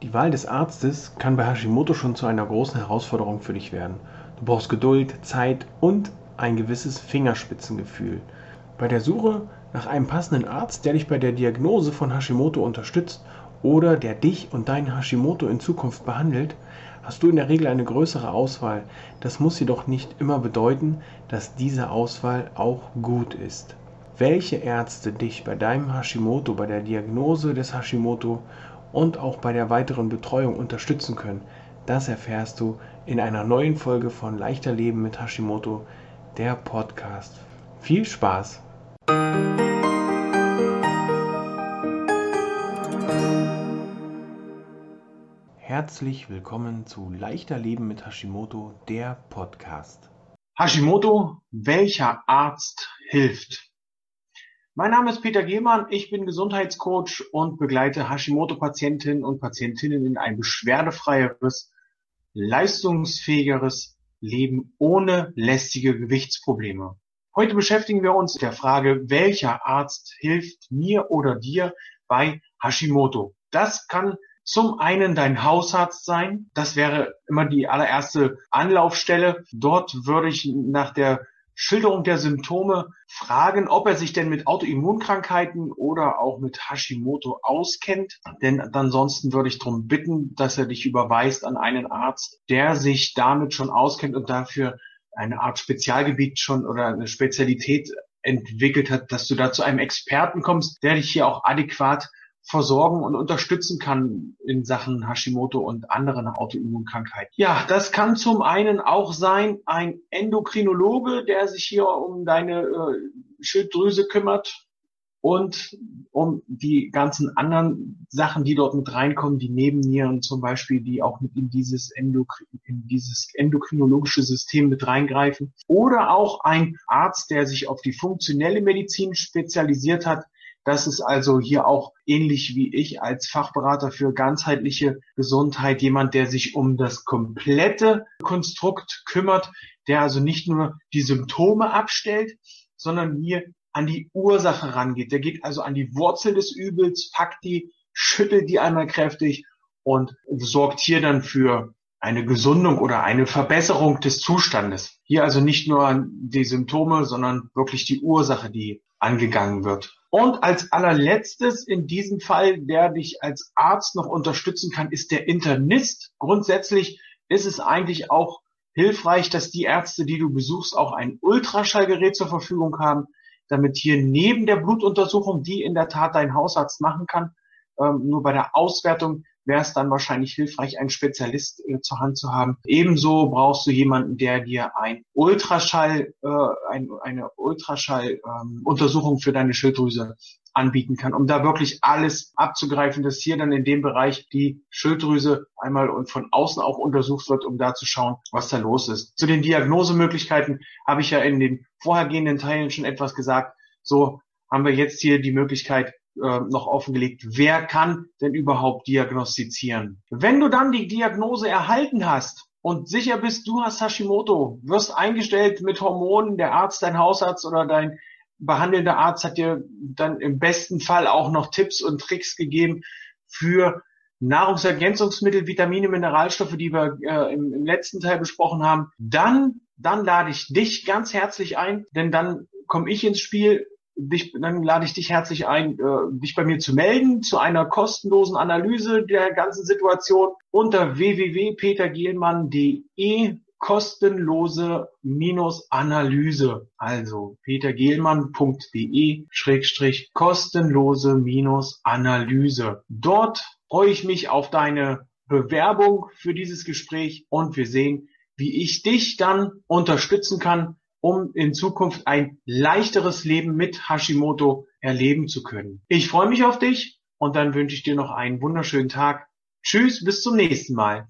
Die Wahl des Arztes kann bei Hashimoto schon zu einer großen Herausforderung für dich werden. Du brauchst Geduld, Zeit und ein gewisses Fingerspitzengefühl. Bei der Suche nach einem passenden Arzt, der dich bei der Diagnose von Hashimoto unterstützt oder der dich und dein Hashimoto in Zukunft behandelt, hast du in der Regel eine größere Auswahl. Das muss jedoch nicht immer bedeuten, dass diese Auswahl auch gut ist. Welche Ärzte dich bei deinem Hashimoto, bei der Diagnose des Hashimoto und auch bei der weiteren Betreuung unterstützen können, das erfährst du in einer neuen Folge von Leichter Leben mit Hashimoto, der Podcast. Viel Spaß! Herzlich willkommen zu Leichter Leben mit Hashimoto, der Podcast. Hashimoto, welcher Arzt hilft? Mein Name ist Peter Gehmann, ich bin Gesundheitscoach und begleite Hashimoto-Patientinnen und Patientinnen in ein beschwerdefreieres, leistungsfähigeres Leben ohne lästige Gewichtsprobleme. Heute beschäftigen wir uns mit der Frage, welcher Arzt hilft mir oder dir bei Hashimoto? Das kann zum einen dein Hausarzt sein. Das wäre immer die allererste Anlaufstelle. Dort würde ich nach der Schilderung der Symptome fragen, ob er sich denn mit Autoimmunkrankheiten oder auch mit Hashimoto auskennt. Denn ansonsten würde ich darum bitten, dass er dich überweist an einen Arzt, der sich damit schon auskennt und dafür eine Art Spezialgebiet schon oder eine Spezialität entwickelt hat, dass du da zu einem Experten kommst, der dich hier auch adäquat versorgen und unterstützen kann in Sachen Hashimoto und anderen Autoimmunkrankheiten. Ja, das kann zum einen auch sein ein Endokrinologe, der sich hier um deine äh, Schilddrüse kümmert und um die ganzen anderen Sachen, die dort mit reinkommen, die Nebennieren zum Beispiel, die auch mit in dieses, Endokrin, in dieses endokrinologische System mit reingreifen. Oder auch ein Arzt, der sich auf die funktionelle Medizin spezialisiert hat, das ist also hier auch ähnlich wie ich als Fachberater für ganzheitliche Gesundheit jemand, der sich um das komplette Konstrukt kümmert, der also nicht nur die Symptome abstellt, sondern hier an die Ursache rangeht. Der geht also an die Wurzel des Übels, packt die, schüttelt die einmal kräftig und sorgt hier dann für eine Gesundung oder eine Verbesserung des Zustandes. Hier also nicht nur die Symptome, sondern wirklich die Ursache, die angegangen wird. Und als allerletztes in diesem Fall, der dich als Arzt noch unterstützen kann, ist der Internist. Grundsätzlich ist es eigentlich auch hilfreich, dass die Ärzte, die du besuchst, auch ein Ultraschallgerät zur Verfügung haben, damit hier neben der Blutuntersuchung, die in der Tat dein Hausarzt machen kann, ähm, nur bei der Auswertung wäre es dann wahrscheinlich hilfreich, einen Spezialist äh, zur Hand zu haben. Ebenso brauchst du jemanden, der dir ein Ultraschall, äh, ein, eine Ultraschalluntersuchung ähm, für deine Schilddrüse anbieten kann, um da wirklich alles abzugreifen, dass hier dann in dem Bereich die Schilddrüse einmal und von außen auch untersucht wird, um da zu schauen, was da los ist. Zu den Diagnosemöglichkeiten habe ich ja in den vorhergehenden Teilen schon etwas gesagt. So haben wir jetzt hier die Möglichkeit, äh, noch offengelegt, wer kann denn überhaupt diagnostizieren. Wenn du dann die Diagnose erhalten hast und sicher bist, du hast Hashimoto, wirst eingestellt mit Hormonen, der Arzt, dein Hausarzt oder dein behandelnder Arzt hat dir dann im besten Fall auch noch Tipps und Tricks gegeben für Nahrungsergänzungsmittel, Vitamine, Mineralstoffe, die wir äh, im, im letzten Teil besprochen haben, dann, dann lade ich dich ganz herzlich ein, denn dann komme ich ins Spiel dich, dann lade ich dich herzlich ein, äh, dich bei mir zu melden zu einer kostenlosen Analyse der ganzen Situation unter www.petergehlmann.de kostenlose minus Analyse. Also petergehlmann.de schrägstrich kostenlose minus Analyse. Dort freue ich mich auf deine Bewerbung für dieses Gespräch und wir sehen, wie ich dich dann unterstützen kann, um in Zukunft ein leichteres Leben mit Hashimoto erleben zu können. Ich freue mich auf dich und dann wünsche ich dir noch einen wunderschönen Tag. Tschüss, bis zum nächsten Mal.